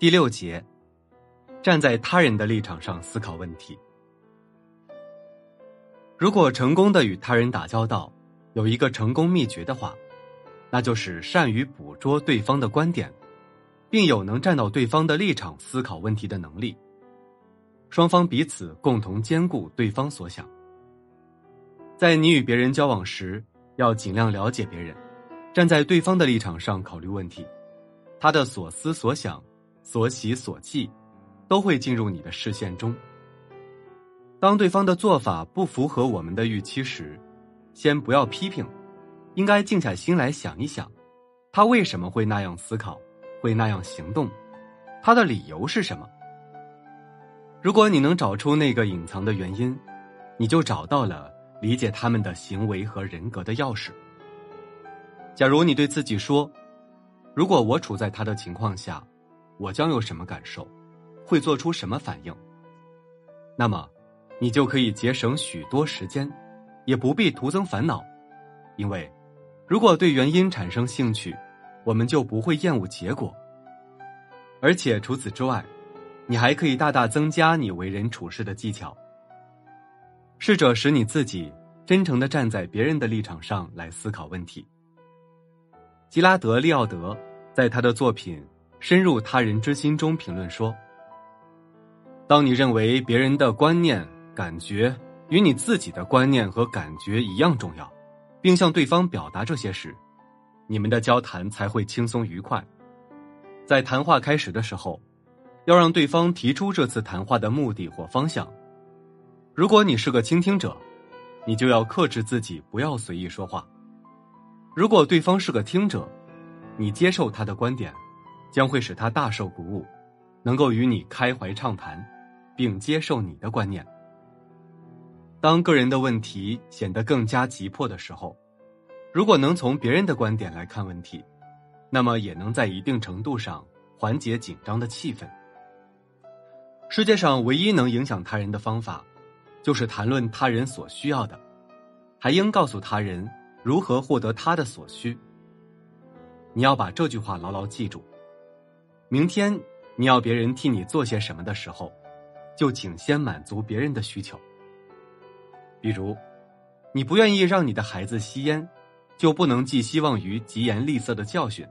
第六节，站在他人的立场上思考问题。如果成功的与他人打交道，有一个成功秘诀的话，那就是善于捕捉对方的观点，并有能站到对方的立场思考问题的能力。双方彼此共同兼顾对方所想。在你与别人交往时，要尽量了解别人，站在对方的立场上考虑问题，他的所思所想。所喜所忌，都会进入你的视线中。当对方的做法不符合我们的预期时，先不要批评，应该静下心来想一想，他为什么会那样思考，会那样行动，他的理由是什么？如果你能找出那个隐藏的原因，你就找到了理解他们的行为和人格的钥匙。假如你对自己说：“如果我处在他的情况下。”我将有什么感受，会做出什么反应？那么，你就可以节省许多时间，也不必徒增烦恼，因为，如果对原因产生兴趣，我们就不会厌恶结果。而且除此之外，你还可以大大增加你为人处事的技巧。试着使你自己真诚的站在别人的立场上来思考问题。吉拉德利奥德在他的作品。深入他人之心中评论说：“当你认为别人的观念、感觉与你自己的观念和感觉一样重要，并向对方表达这些时，你们的交谈才会轻松愉快。在谈话开始的时候，要让对方提出这次谈话的目的或方向。如果你是个倾听者，你就要克制自己，不要随意说话。如果对方是个听者，你接受他的观点。”将会使他大受鼓舞，能够与你开怀畅谈，并接受你的观念。当个人的问题显得更加急迫的时候，如果能从别人的观点来看问题，那么也能在一定程度上缓解紧张的气氛。世界上唯一能影响他人的方法，就是谈论他人所需要的，还应告诉他人如何获得他的所需。你要把这句话牢牢记住。明天你要别人替你做些什么的时候，就请先满足别人的需求。比如，你不愿意让你的孩子吸烟，就不能寄希望于疾言厉色的教训，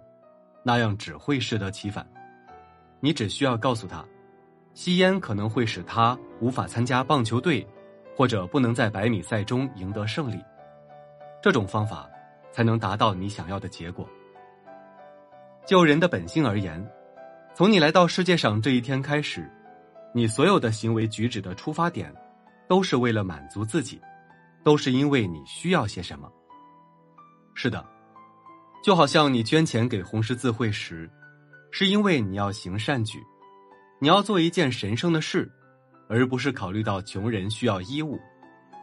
那样只会适得其反。你只需要告诉他，吸烟可能会使他无法参加棒球队，或者不能在百米赛中赢得胜利。这种方法才能达到你想要的结果。就人的本性而言。从你来到世界上这一天开始，你所有的行为举止的出发点，都是为了满足自己，都是因为你需要些什么。是的，就好像你捐钱给红十字会时，是因为你要行善举，你要做一件神圣的事，而不是考虑到穷人需要衣物，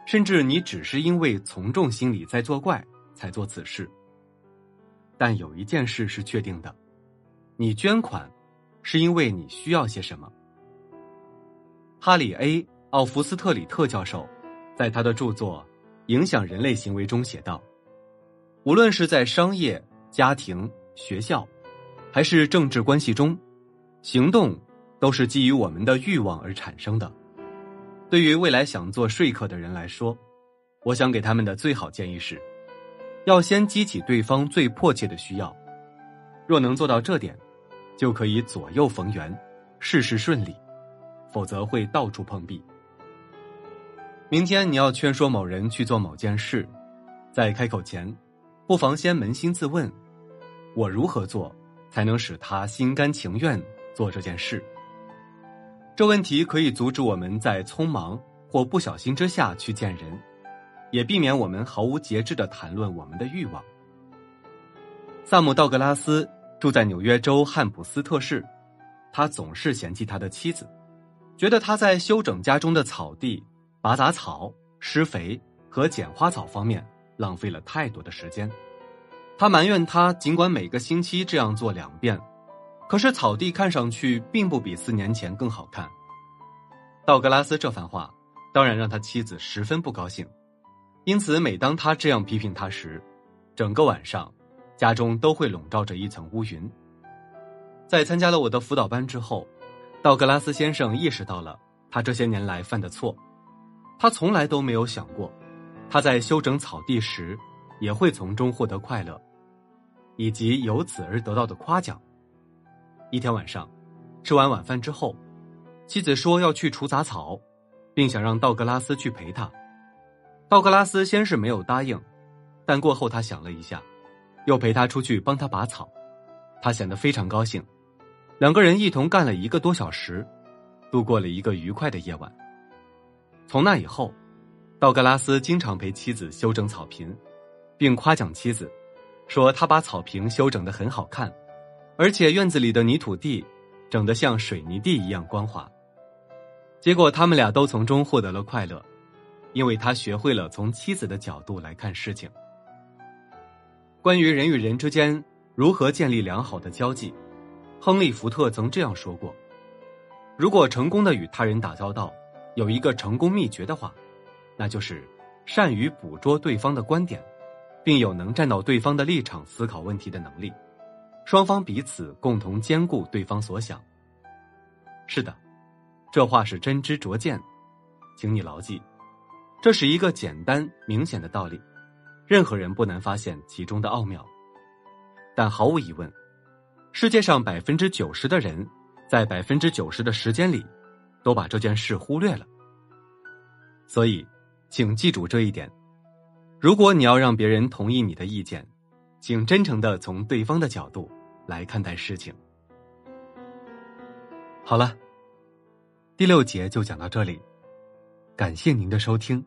甚至你只是因为从众心理在作怪才做此事。但有一件事是确定的，你捐款。是因为你需要些什么？哈里 ·A· 奥弗斯特里特教授在他的著作《影响人类行为》中写道：“无论是在商业、家庭、学校，还是政治关系中，行动都是基于我们的欲望而产生的。对于未来想做说客的人来说，我想给他们的最好建议是：要先激起对方最迫切的需要。若能做到这点。”就可以左右逢源，事事顺利，否则会到处碰壁。明天你要劝说某人去做某件事，在开口前，不妨先扪心自问：我如何做才能使他心甘情愿做这件事？这问题可以阻止我们在匆忙或不小心之下去见人，也避免我们毫无节制的谈论我们的欲望。萨姆·道格拉斯。住在纽约州汉普斯特市，他总是嫌弃他的妻子，觉得他在修整家中的草地、拔杂草、施肥和剪花草方面浪费了太多的时间。他埋怨他，尽管每个星期这样做两遍，可是草地看上去并不比四年前更好看。道格拉斯这番话当然让他妻子十分不高兴，因此每当他这样批评他时，整个晚上。家中都会笼罩着一层乌云。在参加了我的辅导班之后，道格拉斯先生意识到了他这些年来犯的错。他从来都没有想过，他在修整草地时也会从中获得快乐，以及由此而得到的夸奖。一天晚上，吃完晚饭之后，妻子说要去除杂草，并想让道格拉斯去陪她。道格拉斯先是没有答应，但过后他想了一下，又陪他出去帮他拔草。他显得非常高兴，两个人一同干了一个多小时，度过了一个愉快的夜晚。从那以后，道格拉斯经常陪妻子修整草坪，并夸奖妻子，说他把草坪修整的很好看，而且院子里的泥土地整得像水泥地一样光滑。结果他们俩都从中获得了快乐，因为他学会了从妻子的角度来看事情。关于人与人之间如何建立良好的交际，亨利·福特曾这样说过：“如果成功的与他人打交道。”有一个成功秘诀的话，那就是善于捕捉对方的观点，并有能站到对方的立场思考问题的能力。双方彼此共同兼顾对方所想。是的，这话是真知灼见，请你牢记，这是一个简单明显的道理，任何人不难发现其中的奥妙。但毫无疑问，世界上百分之九十的人，在百分之九十的时间里。都把这件事忽略了，所以，请记住这一点。如果你要让别人同意你的意见，请真诚的从对方的角度来看待事情。好了，第六节就讲到这里，感谢您的收听。